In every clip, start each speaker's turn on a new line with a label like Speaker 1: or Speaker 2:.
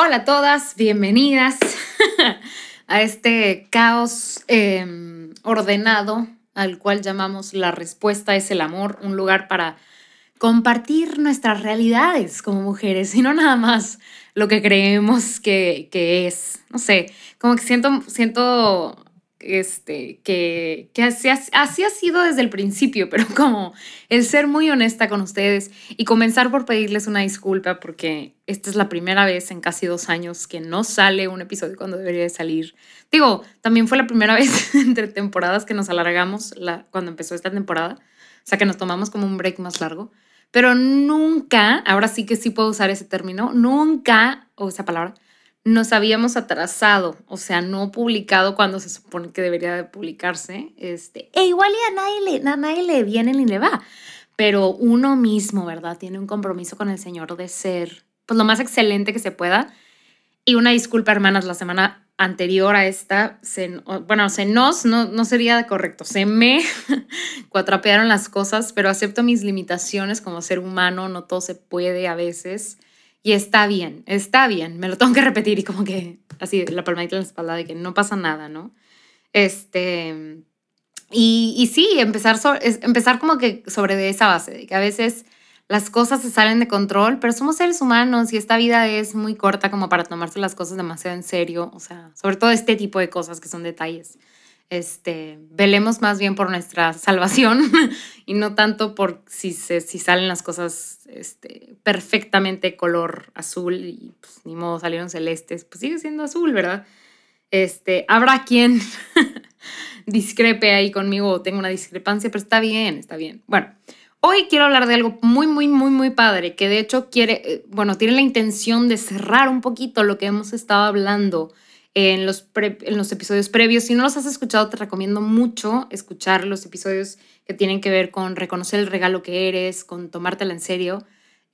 Speaker 1: Hola a todas, bienvenidas a este caos em, ordenado al cual llamamos La Respuesta es el Amor, un lugar para compartir nuestras realidades como mujeres y no nada más lo que creemos que, que es. No sé, como que siento, siento este, que, que así, así, ha sido desde el principio, pero como el ser muy honesta con ustedes y comenzar por pedirles una disculpa porque esta es la primera vez en casi dos años que no sale un episodio cuando debería de salir. Digo, también fue la primera vez entre temporadas que nos alargamos la, cuando empezó esta temporada, o sea que nos tomamos como un break más largo, pero nunca, ahora sí que sí puedo usar ese término, nunca, o esa palabra, nos habíamos atrasado, o sea, no publicado cuando se supone que debería de publicarse. Este, e igual y a nadie, le, nadie le viene ni le va, pero uno mismo, ¿verdad? Tiene un compromiso con el Señor de ser pues lo más excelente que se pueda. Y una disculpa, hermanas, la semana anterior a esta, bueno, se nos, no, no sería correcto, se me cuatrapearon las cosas, pero acepto mis limitaciones como ser humano, no todo se puede a veces. Y está bien, está bien, me lo tengo que repetir y como que así la palmadita en la espalda de que no pasa nada, ¿no? Este, y, y sí, empezar, empezar como que sobre esa base, de que a veces las cosas se salen de control, pero somos seres humanos y esta vida es muy corta como para tomarse las cosas demasiado en serio, o sea, sobre todo este tipo de cosas que son detalles este, velemos más bien por nuestra salvación y no tanto por si, salen las cosas este, perfectamente color azul y pues, ni modo salieron celestes, pues sigue siendo azul, ¿verdad? Este, habrá quien discrepe ahí conmigo o tenga una discrepancia, pero está bien, está bien. Bueno, hoy quiero hablar de algo muy, muy, muy, muy padre, que de hecho quiere, eh, bueno, tiene la intención de cerrar un poquito lo que hemos estado hablando en los, en los episodios previos. Si no los has escuchado, te recomiendo mucho escuchar los episodios que tienen que ver con reconocer el regalo que eres, con tomártela en serio.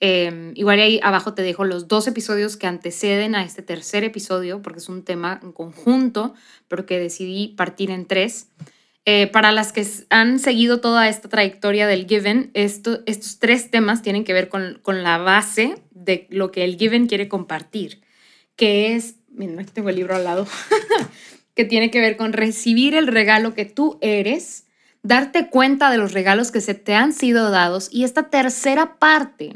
Speaker 1: Em, igual ahí abajo te dejo los dos episodios que anteceden a este tercer episodio, porque es un tema en conjunto, pero que decidí partir en tres. Eh, para las que han seguido toda esta trayectoria del Given, esto, estos tres temas tienen que ver con, con la base de lo que el Given quiere compartir, que es miren, aquí tengo el libro al lado, que tiene que ver con recibir el regalo que tú eres, darte cuenta de los regalos que se te han sido dados y esta tercera parte,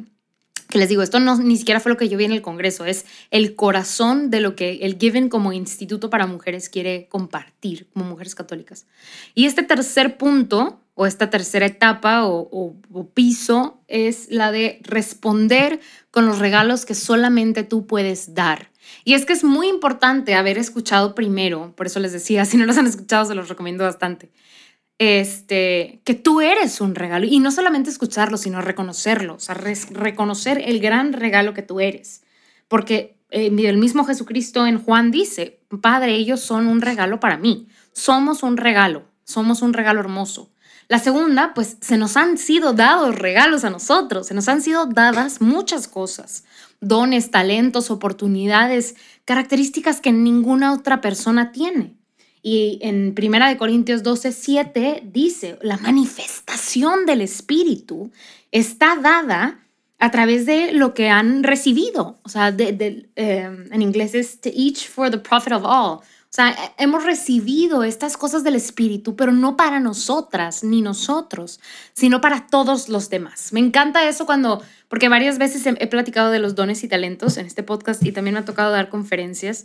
Speaker 1: que les digo, esto no ni siquiera fue lo que yo vi en el Congreso, es el corazón de lo que el Given como Instituto para Mujeres quiere compartir como mujeres católicas. Y este tercer punto o esta tercera etapa o, piso es la de responder con los regalos que solamente tú puedes dar. Y es que es muy importante haber escuchado primero, por eso les decía, si no los han escuchado, se los recomiendo bastante, este, que tú eres un regalo. Y no solamente escucharlo, sino reconocerlo, o sea, reconocer el gran regalo que tú eres. Porque eh, el mismo Jesucristo en Juan dice, Padre, ellos son un regalo para mí. Somos un regalo, somos un regalo hermoso. La segunda, pues se nos han sido dados regalos a nosotros, se nos han sido dadas muchas cosas dones, talentos, oportunidades, características que ninguna otra persona tiene. Y en Primera de Corintios 12, 7 dice, la manifestación del Espíritu está dada a través de lo que han recibido. O sea, em, en inglés es to each for the profit of all. O sea, hemos recibido estas cosas del Espíritu, pero no para nosotras ni nosotros, sino para todos los demás. Me encanta eso cuando, porque varias veces he, platicado de los dones y talentos en este podcast y también me ha tocado dar conferencias.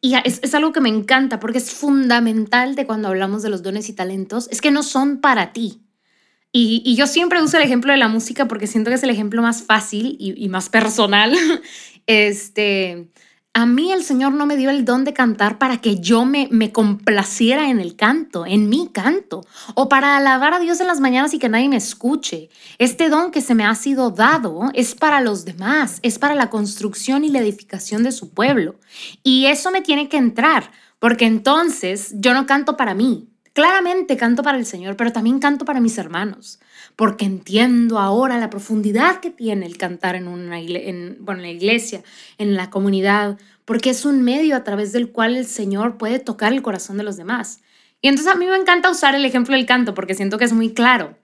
Speaker 1: Y es, algo que me encanta porque es fundamental de cuando hablamos de los dones y talentos, es que no son para ti, y, y, yo siempre uso el ejemplo de la música porque siento que es el ejemplo más fácil y, y más personal. Este, a mí el Señor no me dio el don de cantar para que yo me, me complaciera en el canto, en mi canto, o para alabar a Dios en las mañanas y que nadie me escuche. Este don que se me ha sido dado es para los demás, es para la construcción y la edificación de su pueblo. Y eso me tiene que entrar, porque entonces yo no canto para mí. Claramente canto para el Señor, pero también canto para mis hermanos, porque entiendo ahora la profundidad que tiene el cantar en, una en, bueno, en la iglesia, en la comunidad, porque es un medio a través del cual el Señor puede tocar el corazón de los demás. Y entonces a mí me encanta usar el ejemplo del canto porque siento que es muy claro.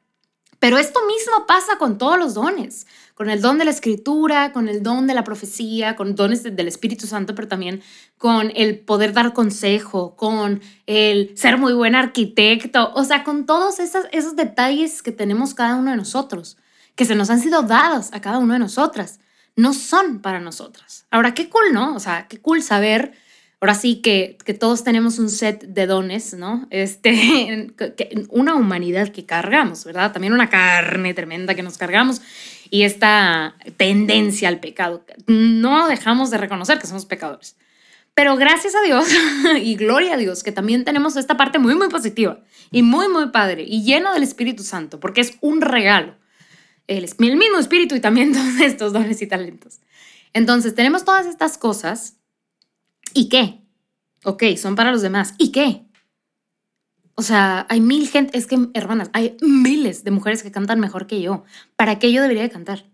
Speaker 1: Pero esto mismo pasa con todos los dones, con el don de la escritura, con el don de la profecía, con dones del Espíritu Santo, pero también con el poder dar consejo, con el ser muy buen arquitecto, o sea, con todos esos, esos detalles que tenemos cada uno de nosotros, que se nos han sido dados a cada uno de nosotras, no son para nosotras. Ahora, qué cool, ¿no? O sea, qué cool saber ahora sí que, que, todos tenemos un set de dones, ¿no? Este, una humanidad que cargamos, ¿verdad? También una carne tremenda que nos cargamos y esta tendencia al pecado. No dejamos de reconocer que somos pecadores. Pero gracias a Dios y gloria a Dios que también tenemos esta parte muy, muy positiva y muy, muy padre y lleno del Espíritu Santo, porque es un regalo. El, el mismo Espíritu y también todos estos dones y talentos. Entonces, tenemos todas estas cosas ¿Y qué? Ok, son para los demás. ¿Y qué? O sea, hay mil gente, es que, hermanas, hay miles de mujeres que cantan mejor que yo. ¿Para qué yo debería de cantar?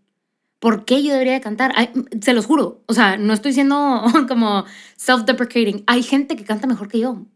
Speaker 1: ¿Por qué yo debería de cantar? se los juro. O sea, no estoy siendo como self-deprecating. Hay gente que canta mejor que yo.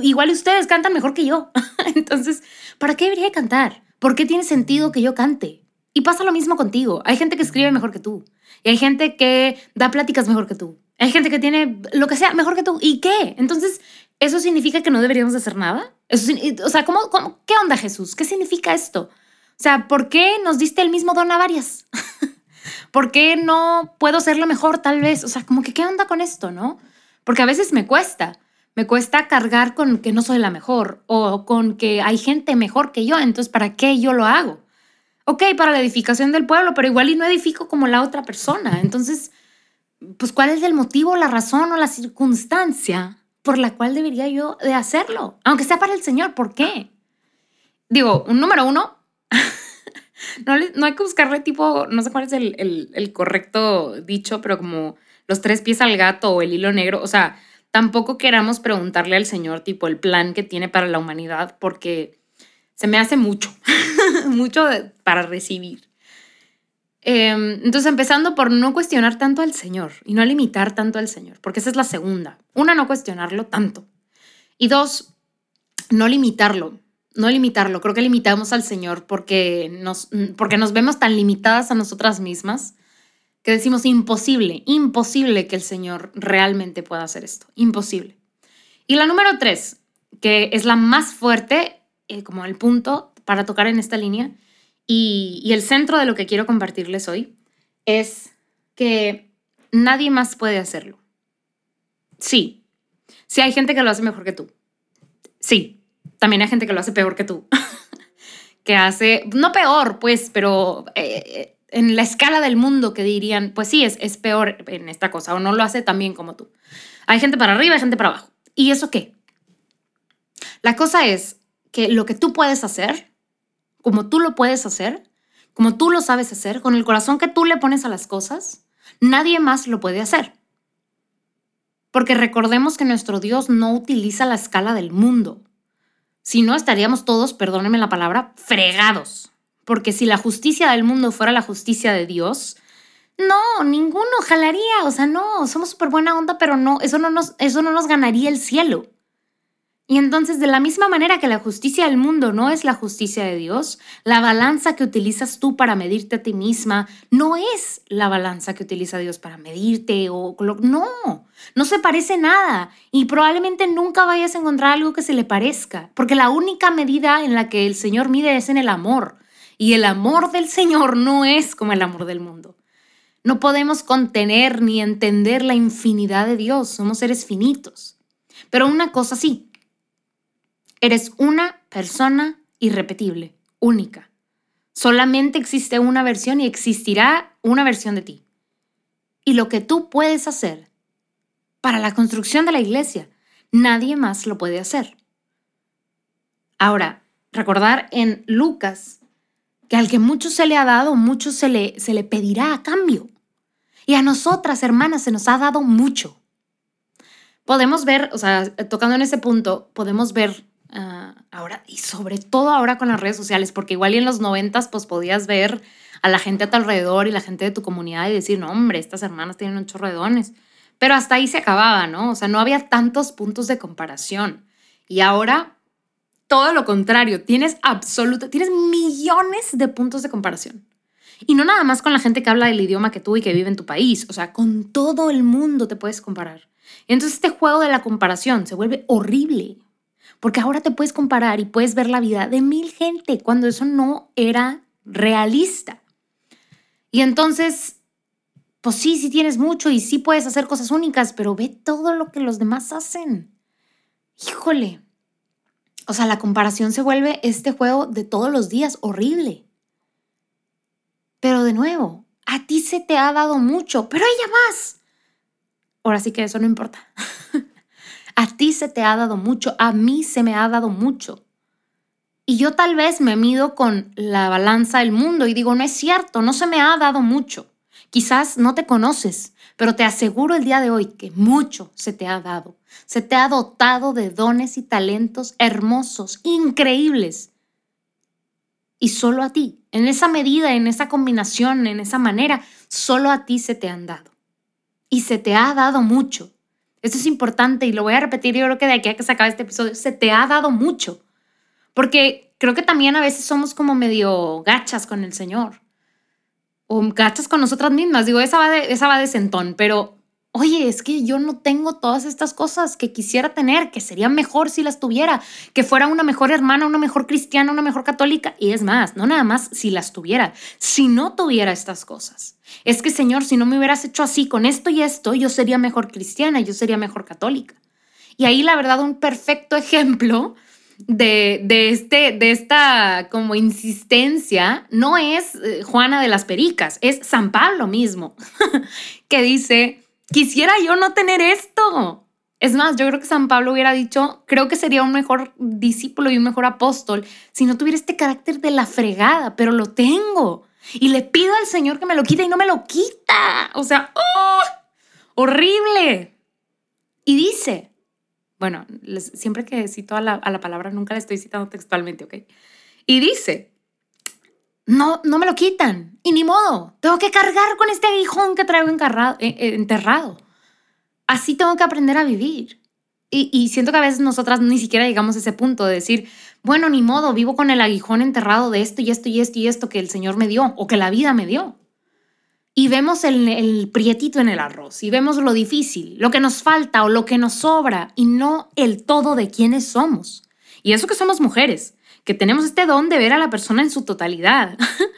Speaker 1: igual ustedes cantan mejor que yo. Entonces, ¿para qué debería de cantar? ¿Por qué tiene sentido que yo cante? Y pasa lo mismo contigo. Hay gente que escribe mejor que tú. Y hay gente que da pláticas mejor que tú. Hay gente que tiene lo que sea mejor que tú. ¿Y qué? Entonces, ¿eso significa que no deberíamos hacer nada? Eso, o sea, ¿cómo, qué onda Jesús? ¿Qué significa esto? O sea, ¿por qué nos diste el mismo don a varias? ¿Por qué no puedo ser lo mejor tal vez? O sea, como que, ¿qué onda con esto, no? Porque a veces me cuesta. Me cuesta cargar con que no soy la mejor o con que hay gente mejor que yo, entonces ¿para qué yo lo hago? Ok, para la edificación del pueblo, pero igual y no edifico como la otra persona. Entonces, pues cuál es el motivo, la razón o la circunstancia por la cual debería yo de hacerlo, aunque sea para el Señor, ¿por qué? Digo, un número uno, no, no, hay que buscarle tipo, no sé cuál es el, el, correcto dicho, pero como los tres pies al gato o el hilo negro, o sea, tampoco queramos preguntarle al Señor tipo el plan que tiene para la humanidad, porque se me hace mucho, mucho para recibir. Em, entonces, empezando por no cuestionar tanto al Señor y no limitar tanto al Señor, porque esa es la segunda. Una, no cuestionarlo tanto. Y dos, no limitarlo. No limitarlo. Creo que limitamos al Señor porque nos, porque nos vemos tan limitadas a nosotras mismas que decimos imposible, imposible que el Señor realmente pueda hacer esto. Imposible. Y la número tres, que es la más fuerte, eh, como el punto para tocar en esta línea, y, el centro de lo que quiero compartirles hoy es que nadie más puede hacerlo. Sí, sí hay gente que lo hace mejor que tú. Sí, también hay gente que lo hace peor que tú. que hace, no peor, pues, pero eh, en la escala del mundo que dirían, pues sí, es, es peor en esta cosa o no lo hace tan bien como tú. Hay gente para arriba, hay gente para abajo. ¿Y eso qué? La cosa es que lo que tú puedes hacer como tú lo puedes hacer, como tú lo sabes hacer, con el corazón que tú le pones a las cosas, nadie más lo puede hacer. Porque recordemos que nuestro Dios no utiliza la escala del mundo. Si no, estaríamos todos, perdónenme la palabra, fregados. Porque si la justicia del mundo fuera la justicia de Dios, no, ninguno jalaría. O sea, no, somos súper buena onda, pero no, eso no, nos, eso no nos ganaría el cielo. Y entonces, de la misma manera que la justicia del mundo no es la justicia de Dios, la balanza que utilizas tú para medirte a ti misma no es la balanza que utiliza Dios para medirte o no, no se parece nada y probablemente nunca vayas a encontrar algo que se le parezca, porque la única medida en la que el Señor mide es en el amor y el amor del Señor no es como el amor del mundo. No podemos contener ni entender la infinidad de Dios, somos seres finitos. Pero una cosa sí, Eres una persona irrepetible, única. Solamente existe una versión y existirá una versión de ti. Y lo que tú puedes hacer para la construcción de la iglesia. Nadie más lo puede hacer. Ahora, recordar en Lucas que al que mucho se le ha dado, mucho se le, se le pedirá a cambio. Y a nosotras, hermanas, se nos ha dado mucho. Podemos ver, o sea, tocando en ese punto, podemos ver ahora, y sobre todo ahora con las redes sociales, porque igual y en los noventas, pues podías ver a la gente a tu alrededor y la gente de tu comunidad y decir, no, hombre, estas hermanas tienen un chorro Pero hasta ahí se acababa, ¿no? O sea, no había tantos puntos de comparación. Y ahora, todo lo contrario, tienes absoluto, tienes millones de puntos de comparación. Y no nada más con la gente que habla el idioma que tú y que vive en tu país, o sea, con todo el mundo te puedes comparar. Y entonces este juego de la comparación se vuelve horrible, porque ahora te puedes comparar y puedes ver la vida de mil gente cuando eso no era realista. Y entonces, pues sí, sí tienes mucho y sí puedes hacer cosas únicas, pero ve todo lo que los demás hacen. Híjole. O sea, la comparación se vuelve este juego de todos los días horrible. Pero de nuevo, a ti se te ha dado mucho, pero ella más. Ahora sí que eso no importa. a ti se te ha dado mucho, a mí se me ha dado mucho. Y yo tal vez me mido con la balanza del mundo y digo, no es cierto, no se me ha dado mucho. Quizás no te conoces, pero te aseguro el día de hoy que mucho se te ha dado. Se te ha dotado de dones y talentos hermosos, increíbles. Y solo a ti, en esa medida, en esa combinación, en esa manera, solo a ti se te han dado. Y se te ha dado mucho. Eso es importante y lo voy a repetir, yo creo que de aquí a que se acabe este episodio, se te ha dado mucho. Porque creo que también a veces somos como medio gachas con el Señor. O gachas con nosotras mismas. Digo, esa va de, esa va de sentón, pero oye, es que yo no tengo todas estas cosas que quisiera tener, que sería mejor si las tuviera, que fuera una mejor hermana, una mejor cristiana, una mejor católica. Y es más, no nada más si las tuviera, si no tuviera estas cosas. Es que, Señor, si no me hubieras hecho así con esto y esto, yo sería mejor cristiana, yo sería mejor católica. Y ahí, la verdad, un perfecto ejemplo de, de, este, de esta como insistencia no es eh, Juana de las Pericas, es San Pablo mismo, que dice, quisiera yo no tener esto. Es más, yo creo que San Pablo hubiera dicho, creo que sería un mejor discípulo y un mejor apóstol si no tuviera este carácter de la fregada, pero lo tengo. Y le pido al Señor que me lo quite y no me lo quita. O sea, ¡oh! horrible. Y dice, bueno, siempre que cito a la, a la palabra, nunca la estoy citando textualmente, ¿ok? Y dice, no, no me lo quitan. Y ni modo, tengo que cargar con este aguijón que traigo encarrado, eh, eh, enterrado. Así tengo que aprender a vivir. Y, y, siento que a veces nosotras ni siquiera llegamos a ese punto de decir, bueno, ni modo, vivo con el aguijón enterrado de esto y esto y esto y esto que el Señor me dio o que la vida me dio. Y vemos el, el prietito en el arroz y vemos lo difícil, lo que nos falta o lo que nos sobra y no el todo de quienes somos. Y eso que somos mujeres que tenemos este don de ver a la persona en su totalidad.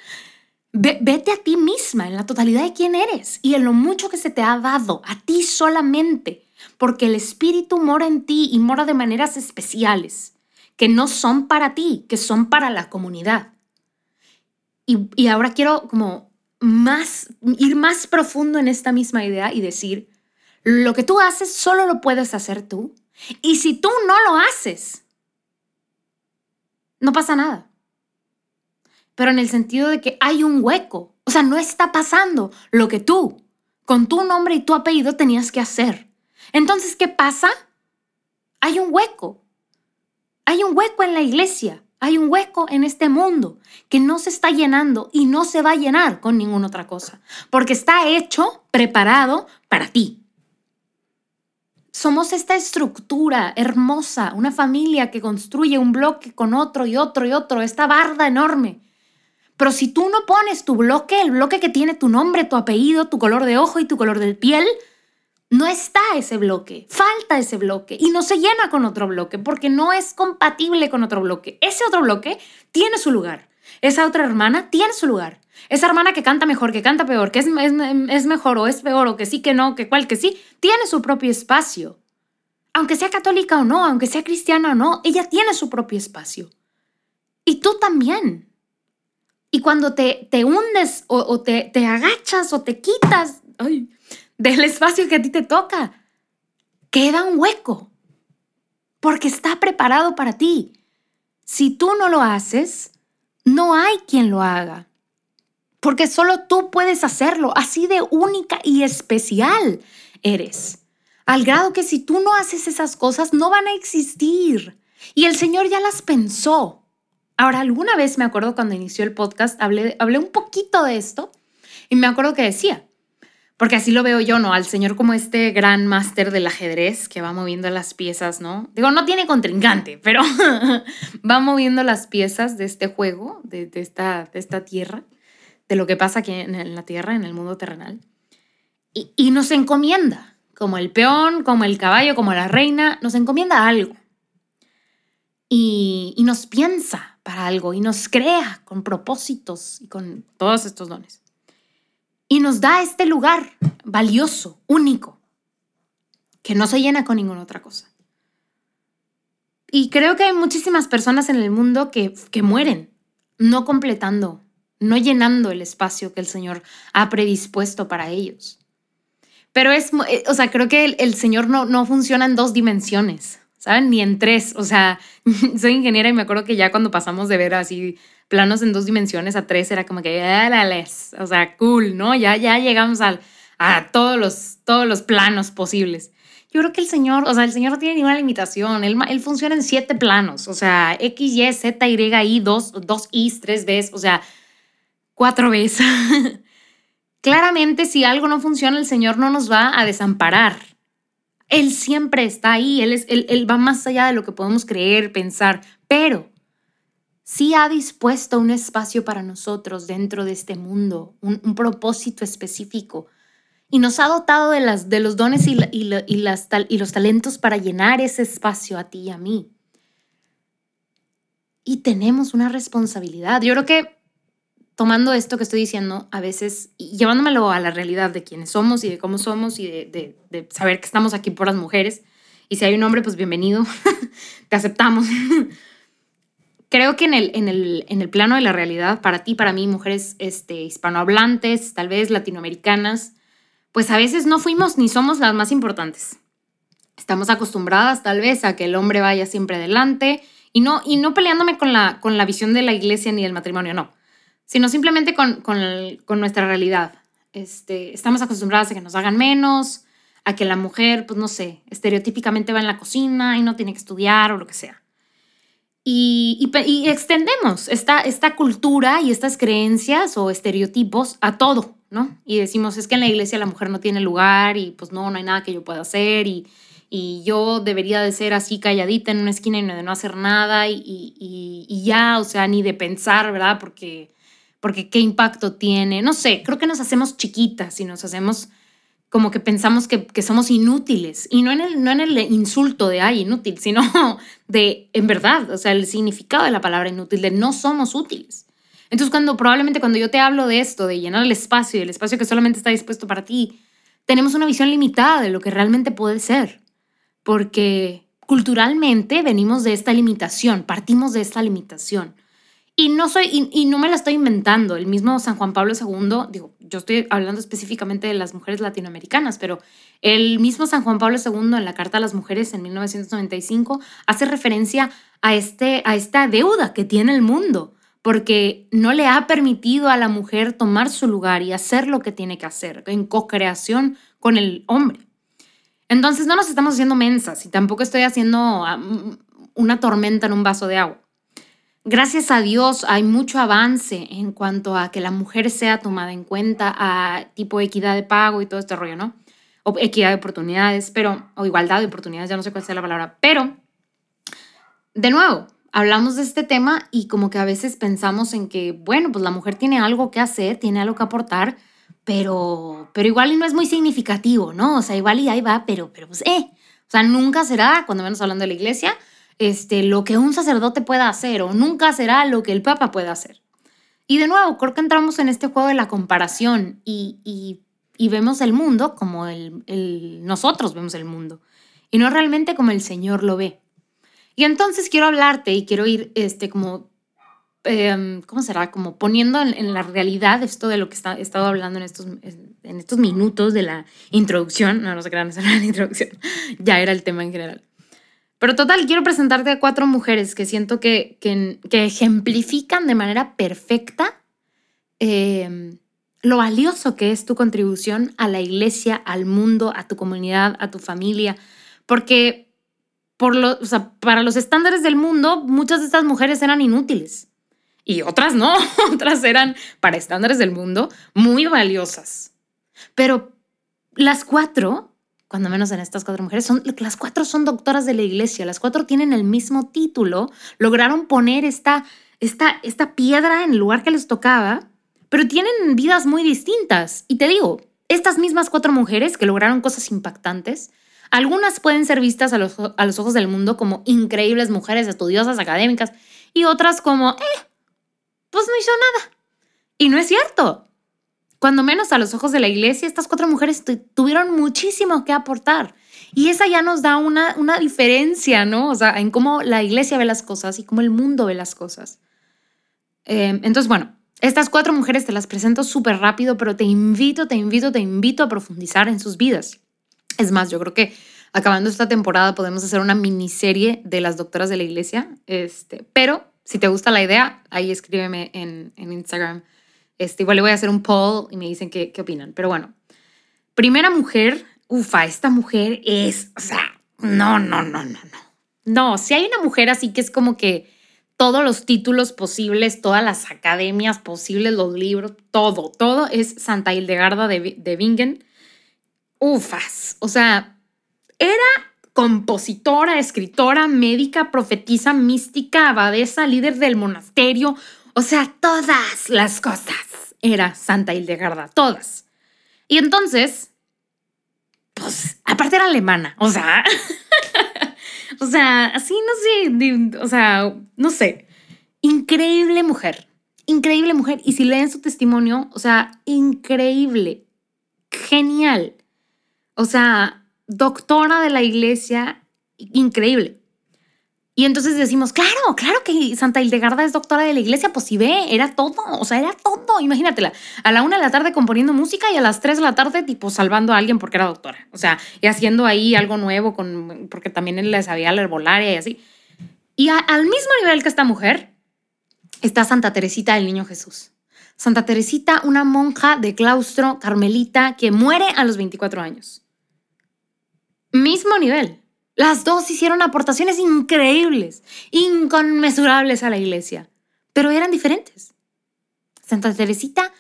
Speaker 1: vete a ti misma en la totalidad de quién eres y en lo mucho que se te ha dado, a ti solamente, porque el Espíritu mora en ti y mora de maneras especiales, que no son para ti, que son para la comunidad. Y, y ahora quiero como más, ir más profundo en esta misma idea y decir, lo que tú haces solo lo puedes hacer tú. Y si tú no lo haces, no pasa nada. Pero en el sentido de que hay un hueco. O sea, no está pasando lo que tú, con tu nombre y tu apellido, tenías que hacer. Entonces, ¿qué pasa? Hay un hueco. Hay un hueco en la iglesia. Hay un hueco en este mundo que no se está llenando y no se va a llenar con ninguna otra cosa, porque está hecho, preparado para ti. Somos esta estructura hermosa, una familia que construye un bloque con otro y otro y otro, esta barda enorme. Pero si tú no pones tu bloque, el bloque que tiene tu nombre, tu apellido, tu color de ojo y tu color de piel, no está ese bloque, falta ese bloque y no se llena con otro bloque porque no es compatible con otro bloque. Ese otro bloque tiene su lugar. Esa otra hermana tiene su lugar. Esa hermana que canta mejor, que canta peor, que es, es, mejor o es peor o que sí, que no, que cual, que sí, tiene su propio espacio. Aunque sea católica o no, aunque sea cristiana o no, ella tiene su propio espacio. Y tú también. Y cuando te, te hundes o, te, te, agachas o te quitas del espacio que a ti te toca, queda un hueco, porque está preparado para ti. Si tú no lo haces, no hay quien lo haga, porque solo tú puedes hacerlo, así de única y especial eres. Al grado que si tú no haces esas cosas, no van a existir. Y el Señor ya las pensó. Ahora, alguna vez me acuerdo cuando inició el podcast, hablé, hablé un poquito de esto y me acuerdo que decía, porque así lo veo yo, ¿no? Al señor como este gran máster del ajedrez que va moviendo las piezas, ¿no? Digo, no tiene contrincante, pero va moviendo las piezas de este juego, de, esta, de esta tierra, de lo que pasa aquí en, la tierra, en el mundo terrenal. Y, y nos encomienda como el peón, como el caballo, como la reina, nos encomienda algo. Y, nos piensa para algo y nos crea con propósitos y con todos estos dones. Y nos da este lugar valioso, único, que no se llena con ninguna otra cosa. Y creo que hay muchísimas personas en el mundo que, que mueren no completando, no llenando el espacio que el Señor ha predispuesto para ellos. Pero es, eh, o sea, creo que el, Señor no, no funciona en dos dimensiones, ¿saben? Ni en tres. O sea, soy ingeniera y me acuerdo que ya cuando pasamos de ver así planos en dos dimensiones a tres era como que, les, o sea, cool, ¿no? Ya, ya llegamos al, a todos los, todos los planos posibles. Yo creo que el Señor, o sea, el Señor no tiene ninguna limitación. Él, él funciona en siete planos, o sea, X, Y, Z, Y, I, dos, dos Is, tres o sea, cuatro Bs. Claramente, si algo no funciona, el Señor no nos va a desamparar. Él siempre está ahí, Él, es, él, va más allá de lo que podemos creer, pensar, pero sí ha dispuesto un espacio para nosotros dentro de este mundo, un, propósito específico. Y nos ha dotado de, de los dones y, los talentos para llenar ese espacio a ti y a mí. Y tenemos una responsabilidad. Yo creo que tomando esto que estoy diciendo, a veces, y llevándomelo a la realidad de quiénes somos y de cómo somos y de, saber que estamos aquí por las mujeres. Y si hay un hombre, pues bienvenido, te aceptamos. Creo que en el, en, el, en el plano de la realidad, para ti, para mí, mujeres este, hispanohablantes, tal vez latinoamericanas, pues a veces no fuimos ni somos las más importantes. Estamos acostumbradas tal vez a que el hombre vaya siempre adelante y no, y no peleándome con la, con la visión de la iglesia ni del matrimonio, no sino simplemente con, nuestra realidad. Este, estamos acostumbradas a que nos hagan menos, a que la mujer, pues no sé, estereotípicamente va en la cocina y no tiene que estudiar o lo que sea. Y, extendemos esta, esta cultura y estas creencias o estereotipos a todo, ¿no? Y decimos, es que en la iglesia la mujer no tiene lugar y pues no, no hay nada que yo pueda hacer y, yo debería de ser así calladita en una esquina y de no hacer nada y, y, ya, o sea, ni de pensar, ¿verdad? Porque porque qué impacto tiene. No sé, creo que nos hacemos chiquitas y nos hacemos como que pensamos que, somos inútiles. Y no en, el, no en el insulto de, ay, inútil, sino de, en verdad, o sea, el significado de la palabra inútil, de no somos útiles. Entonces, cuando probablemente cuando yo te hablo de esto, de llenar el espacio, el espacio que solamente está dispuesto para ti, tenemos una visión limitada de lo que realmente puede ser. Porque culturalmente venimos de esta limitación, partimos de esta limitación. Y no soy, y, no me la estoy inventando. El mismo San Juan Pablo II, digo, yo estoy hablando específicamente de las mujeres latinoamericanas, pero el mismo San Juan Pablo II en la Carta a las Mujeres en 1995 hace referencia a, este, a esta deuda que tiene el mundo, porque no le ha permitido a la mujer tomar su lugar y hacer lo que tiene que hacer en co-creación con el hombre. Entonces no nos estamos haciendo mensas y tampoco estoy haciendo ah, una tormenta en un vaso de agua gracias a Dios hay mucho avance en cuanto a que la mujer sea tomada en cuenta a tipo equidad de pago y todo este rollo, ¿no? O equidad de oportunidades, pero, o igualdad de oportunidades, ya no sé cuál sea la palabra, pero, de nuevo, hablamos de este tema y como que a veces pensamos en que, bueno, pues la mujer tiene algo que hacer, tiene algo que aportar, pero, pero igual y no es muy significativo, ¿no? O sea, igual y ahí va, pero, pero pues, eh, o sea, nunca será, cuando menos hablando de la iglesia, este, lo que un sacerdote pueda hacer o nunca será lo que el Papa pueda hacer. Y de nuevo, creo que entramos en este juego de la comparación y, vemos el mundo como nosotros vemos el mundo y no realmente como el Señor lo ve. Y entonces quiero hablarte y quiero ir este, como em, ¿cómo será? Como poniendo en, la realidad esto de lo que he estado hablando en estos, minutos de la introducción. No, no crean, esa era la introducción. ya era el tema en general. Pero total, quiero presentarte a cuatro mujeres que siento que, que, ejemplifican de manera perfecta em, lo valioso que es tu contribución a la iglesia, al mundo, a tu comunidad, a tu familia. Porque por para los estándares del mundo, muchas de estas mujeres eran inútiles. Y otras no, otras eran, para estándares del mundo, muy valiosas. Pero las cuatro, cuando menos en estas cuatro mujeres, son, las cuatro son doctoras de la iglesia, las cuatro tienen el mismo título, lograron poner esta, esta, esta piedra en el lugar que les tocaba, pero tienen vidas muy distintas. Y te digo, estas mismas cuatro mujeres que lograron cosas impactantes, algunas pueden ser vistas a los, a los ojos del mundo como increíbles mujeres estudiosas, académicas, y otras como, eh, pues no hizo nada. Y no es cierto. Cuando menos a los ojos de la iglesia, estas cuatro mujeres tuvieron muchísimo que aportar. Y esa ya nos da una, una diferencia, ¿no? O sea, en cómo la iglesia ve las cosas y cómo el mundo ve las cosas. Em, entonces, bueno, estas cuatro mujeres te las presento súper rápido, pero te invito, te invito, te invito a profundizar en sus vidas. Es más, yo creo que acabando esta temporada podemos hacer una miniserie de las doctoras de la iglesia, este, pero si te gusta la idea, ahí escríbeme en, en Instagram este, igual le voy a hacer un poll y me dicen qué, qué opinan. Pero bueno, primera mujer, ufa, esta mujer es, o sea, no, no, no, no, no. No, si hay una mujer así que es como que todos los títulos posibles, todas las academias posibles, los libros, todo, todo es Santa Hildegarda de, de Bingen. Ufas, o sea, era compositora, escritora, médica, profetisa, mística, abadesa, líder del monasterio, o sea, todas las cosas era Santa Hildegarda, todas. Y entonces, pues, aparte era alemana, o sea, o sea, así no sé, o sea, no sé, increíble mujer, increíble mujer. Y si leen su testimonio, o sea, increíble, genial. O sea, doctora de la iglesia, increíble. Y entonces decimos, claro, claro que Santa Hildegarda es doctora de la iglesia, pues si ve, era todo, o sea, era todo, imagínatela, a la una de la tarde componiendo música y a las tres de la tarde tipo salvando a alguien porque era doctora, o sea, y haciendo ahí algo nuevo, con, porque también él le sabía la herbolaria y así. Y al mismo nivel que esta mujer está Santa Teresita del Niño Jesús. Santa Teresita, una monja de claustro carmelita que muere a los 24 años. Mismo nivel. Las dos hicieron aportaciones increíbles, inconmensurables a la iglesia, pero eran diferentes. Santa Teresita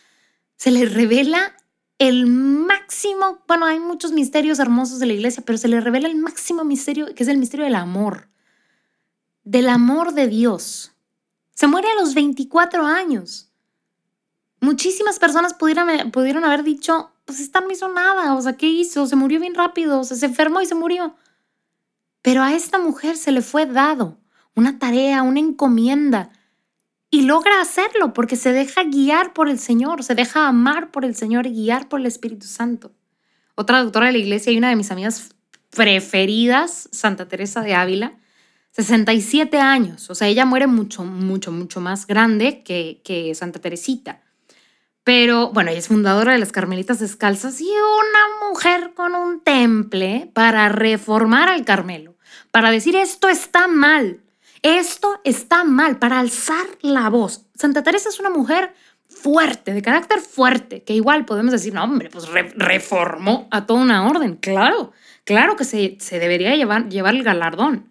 Speaker 1: se le revela el máximo, bueno, hay muchos misterios hermosos de la iglesia, pero se le revela el máximo misterio, que es el misterio del amor, del amor de Dios. Se muere a los 24 años. Muchísimas personas pudieron, pudieron haber dicho, pues esta no hizo nada, o sea, ¿qué hizo? Se murió bien rápido, o se enfermó y se murió. Pero a esta mujer se le fue dado una tarea, una encomienda, y logra hacerlo porque se deja guiar por el Señor, se deja amar por el Señor y guiar por el Espíritu Santo. Otra doctora de la iglesia y una de mis amigas preferidas, Santa Teresa de Ávila, 67 años, o sea, ella muere mucho, mucho, mucho más grande que, que Santa Teresita. Pero bueno, ella es fundadora de las Carmelitas Descalzas y una mujer con un temple para reformar al Carmelo para decir esto está mal, esto está mal, para alzar la voz. Santa Teresa es una mujer fuerte, de carácter fuerte, que igual podemos decir, no, hombre, pues reformó a toda una orden, claro, claro que se, debería llevar, llevar el galardón.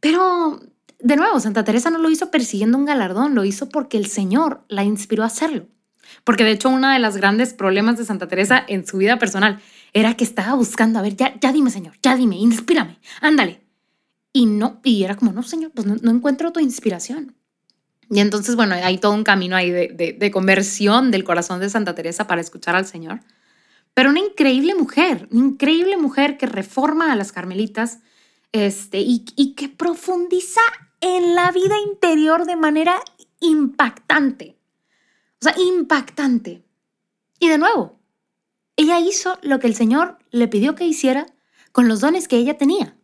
Speaker 1: Pero, de nuevo, Santa Teresa no lo hizo persiguiendo un galardón, lo hizo porque el Señor la inspiró a hacerlo. Porque de hecho uno de los grandes problemas de Santa Teresa en su vida personal era que estaba buscando, a ver, ya, ya dime, Señor, ya dime, inspírame, ándale. Y no, y era como, no, Señor, pues no, encuentro tu inspiración. Y entonces, bueno, hay todo un camino ahí de, de, conversión del corazón de Santa Teresa para escuchar al Señor. Pero una increíble mujer, una increíble mujer que reforma a las carmelitas este, y, y que profundiza en la vida interior de manera impactante. O sea, impactante. Y de nuevo, ella hizo lo que el Señor le pidió que hiciera con los dones que ella tenía.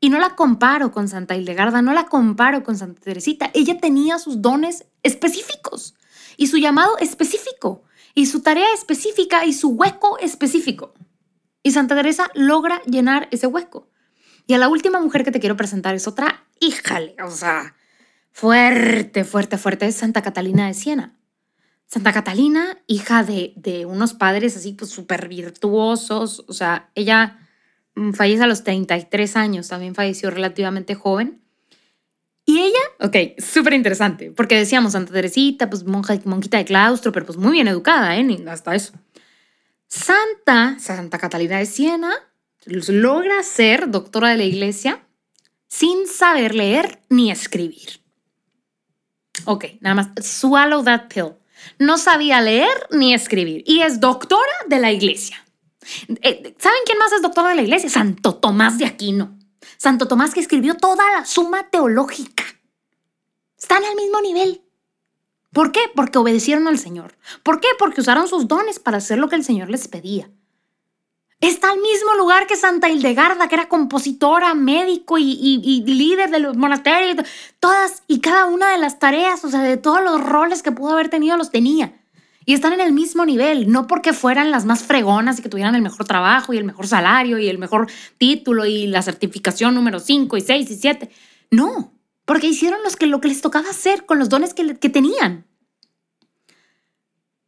Speaker 1: Y no la comparo con Santa Hildegarda, no la comparo con Santa Teresita. Ella tenía sus dones específicos y su llamado específico y su tarea específica y su hueco específico. Y Santa Teresa logra llenar ese hueco. Y a la última mujer que te quiero presentar es otra, híjale, o sea, fuerte, fuerte, fuerte, es Santa Catalina de Siena. Santa Catalina, hija de, unos padres así pues súper virtuosos, o sea, ella mm, fallece a los 33 años, también falleció relativamente joven. Y ella, ok, súper interesante, porque decíamos Santa Teresita, pues monja, monjita de claustro, pero pues muy bien educada, ¿eh? Hasta eso. Santa, Santa Catalina de Siena, logra ser doctora de la iglesia sin saber leer ni escribir. Ok, nada más, swallow that pill. No sabía leer ni escribir y es doctora de la iglesia. Eh, ¿Saben quién más es doctora de la iglesia? Santo Tomás de Aquino. Santo Tomás que escribió toda la suma teológica. Están al mismo nivel. ¿Por qué? Porque obedecieron al Señor. ¿Por qué? Porque usaron sus dones para hacer lo que el Señor les pedía. Está al mismo lugar que Santa Hildegarda, que era compositora, médico y, líder de los monasterios. Todas y cada una de las tareas, o sea, de todos los roles que pudo haber tenido, los tenía. Y están en el mismo nivel, no porque fueran las más fregonas y que tuvieran el mejor trabajo y el mejor salario y el mejor título y la certificación número 5 y 6 y 7. No, porque hicieron los que, lo que les tocaba hacer con los dones que tenían.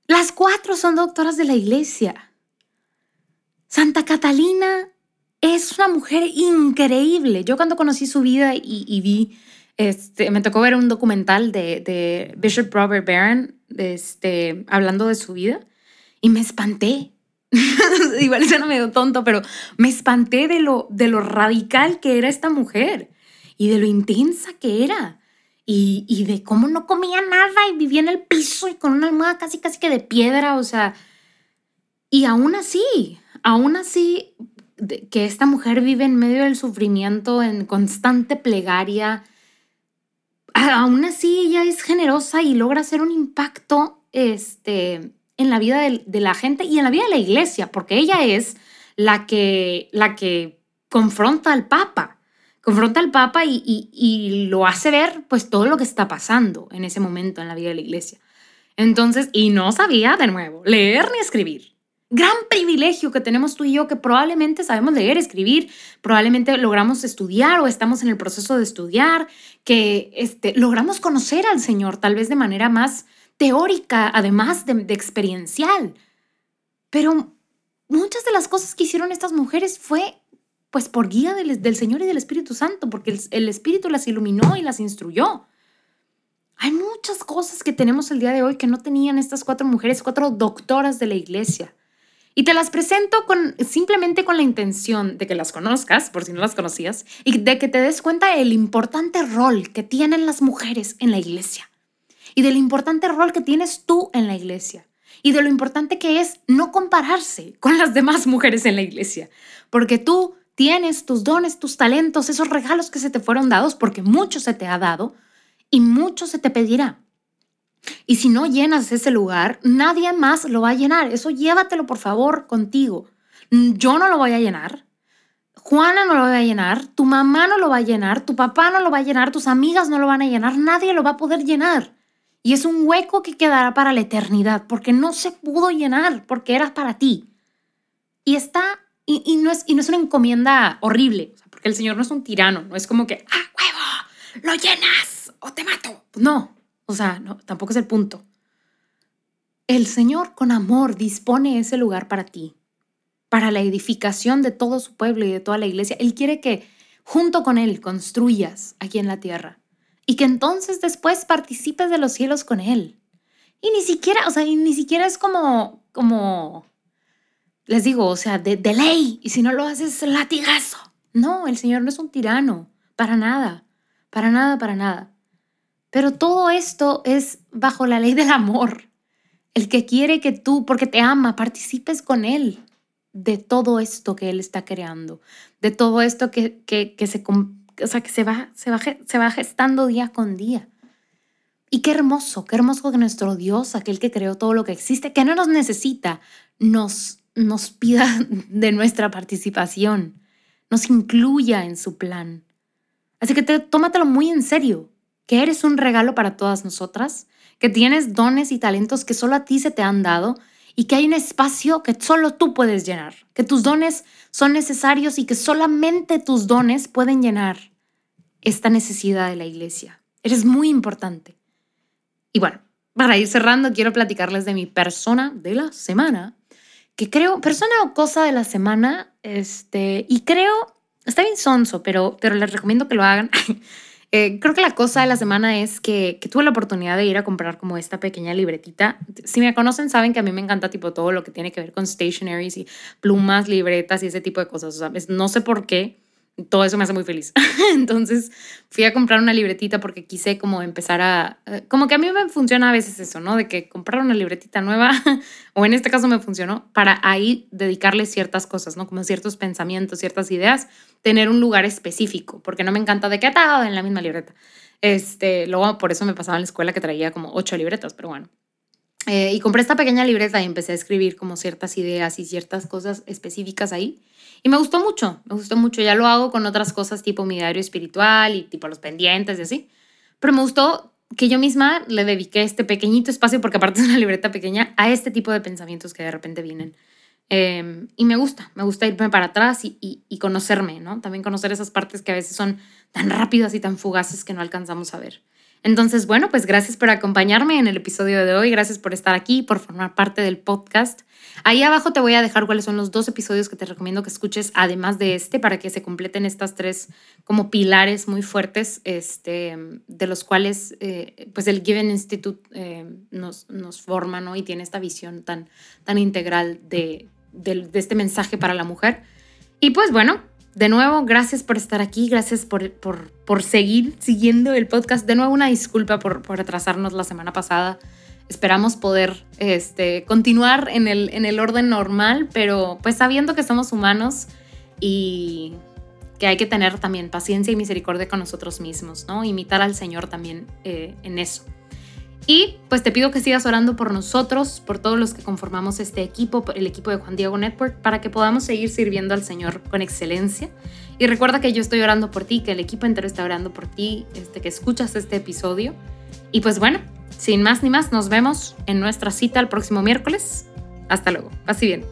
Speaker 1: Las cuatro son doctoras de la iglesia. Santa Catalina es una mujer increíble. Yo cuando conocí su vida y, vi, este, me tocó ver un documental de, Bishop Robert Barron este, hablando de su vida y me espanté. Igual no medio tonto, pero me espanté de lo, de lo radical que era esta mujer y de lo intensa que era. Y, y, de cómo no comía nada y vivía en el piso y con una almohada casi casi que de piedra, o sea, y aún así, aún así, que esta mujer vive en medio del sufrimiento, en constante plegaria, aún así ella es generosa y logra hacer un impacto este, en la vida de, la gente y en la vida de la iglesia, porque ella es la que, la que confronta al Papa, confronta al Papa y, y, lo hace ver pues todo lo que está pasando en ese momento en la vida de la iglesia. Entonces, y no sabía de nuevo leer ni escribir gran privilegio que tenemos tú y yo, que probablemente sabemos leer, escribir, probablemente logramos estudiar o estamos en el proceso de estudiar, que este, logramos conocer al Señor tal vez de manera más teórica, además de, experiencial. Pero muchas de las cosas que hicieron estas mujeres fue pues por guía del, Señor y del Espíritu Santo, porque el Espíritu las iluminó y las instruyó. Hay muchas cosas que tenemos el día de hoy que no tenían estas cuatro mujeres, cuatro doctoras de la iglesia. Y te las presento con, simplemente con la intención de que las conozcas, por si no las conocías, y de que te des cuenta del importante rol que tienen las mujeres en la iglesia. Y del importante rol que tienes tú en la iglesia. Y de lo importante que es no compararse con las demás mujeres en la iglesia. Porque tú tienes tus dones, tus talentos, esos regalos que se te fueron dados, porque mucho se te ha dado y mucho se te pedirá. Y si no llenas ese lugar, nadie más lo va a llenar. Eso llévatelo por favor contigo. Yo no lo voy a llenar. Juana no lo va a llenar, tu mamá no lo va a llenar, tu papá no lo va a llenar, tus amigas no lo van a llenar, nadie lo va a poder llenar. Y es un hueco que quedará para la eternidad, porque no se pudo llenar, porque era para ti. Y está, y, no, es, y no es una encomienda horrible, porque el Señor no es un tirano, no es como que, ah, huevo, lo llenas o te mato. No, o sea, tampoco es el punto. El Señor con amor dispone ese lugar para ti, para la edificación de todo su pueblo y de toda la iglesia. Él quiere que junto con Él construyas aquí en la tierra y que entonces después participes de los cielos con Él. Y ni siquiera, o sea, ni siquiera es como, como, les digo, o sea, de, de ley. Y si no lo haces, latigazo. No, el Señor no es un tirano, para nada, para nada, para nada. Pero todo esto es bajo la ley del amor. El que quiere que tú, porque te ama, participes con Él de todo esto que Él está creando, de todo esto que, que, se, o sea, que se, va, se, va, se va gestando día con día. Y qué hermoso, qué hermoso que nuestro Dios, aquel que creó todo lo que existe, que no nos necesita, nos, nos pida de nuestra participación nos incluya en su plan. Así que tómatelo muy en serio, que eres un regalo para todas nosotras, que tienes dones y talentos que solo a ti se te han dado y que hay un espacio que solo tú puedes llenar, que tus dones son necesarios y que solamente tus dones pueden llenar esta necesidad de la iglesia. Eres muy importante. Y bueno, para ir cerrando, quiero platicarles de mi persona de la semana, que creo, persona o cosa de la semana, este, y creo, está bien sonso, pero, pero les recomiendo que lo hagan. Eh, creo que la cosa de la semana es que, tuve la oportunidad de ir a comprar como esta pequeña libretita. Si me conocen, saben que a mí me encanta tipo todo lo que tiene que ver con stationaries y plumas, libretas y ese tipo de cosas. O sea, no sé por qué, todo eso me hace muy feliz. Entonces fui a comprar una libretita porque quise como empezar a, eh, como que a mí me funciona a veces eso, ¿no? De que comprar una libretita nueva, o en este caso me funcionó, para ahí dedicarle ciertas cosas, ¿no? Como ciertos pensamientos, ciertas ideas, tener un lugar específico, porque no me encanta de qué atado en la misma libreta. Este, luego por eso me pasaba en la escuela que traía como ocho libretas, pero bueno. Eh, y compré esta pequeña libreta y empecé a escribir como ciertas ideas y ciertas cosas específicas ahí. Y me gustó mucho, me gustó mucho. Ya lo hago con otras cosas tipo mi diario espiritual y tipo los pendientes y así. Pero me gustó que yo misma le dediqué este pequeñito espacio, porque aparte es una libreta pequeña, a este tipo de pensamientos que de repente vienen. Em, y me gusta, me gusta irme para atrás y, y, y, conocerme, ¿no? También conocer esas partes que a veces son tan rápidas y tan fugaces que no alcanzamos a ver. Entonces, bueno, pues gracias por acompañarme en el episodio de hoy, gracias por estar aquí, por formar parte del podcast. Ahí abajo te voy a dejar cuáles son los dos episodios que te recomiendo que escuches, además de este, para que se completen estas tres como pilares muy fuertes, este, de los cuales eh, pues el Given Institute eh, nos, nos forma ¿no? y tiene esta visión tan, tan integral de, de, este mensaje para la mujer. Y pues bueno, de nuevo, gracias por estar aquí, gracias por, por, por seguir siguiendo el podcast. De nuevo, una disculpa por, por retrasarnos la semana pasada. Esperamos poder este, continuar en el, en el orden normal, pero pues sabiendo que somos humanos y que hay que tener también paciencia y misericordia con nosotros mismos, ¿no? Imitar al Señor también eh, en eso. Y pues te pido que sigas orando por nosotros, por todos los que conformamos este equipo, el equipo de Juan Diego Network, para que podamos seguir sirviendo al Señor con excelencia. Y recuerda que yo estoy orando por ti, que el equipo entero está orando por ti, este, que escuchas este episodio. Y pues bueno, sin más ni más, nos vemos en nuestra cita el próximo miércoles. Hasta luego. Así bien.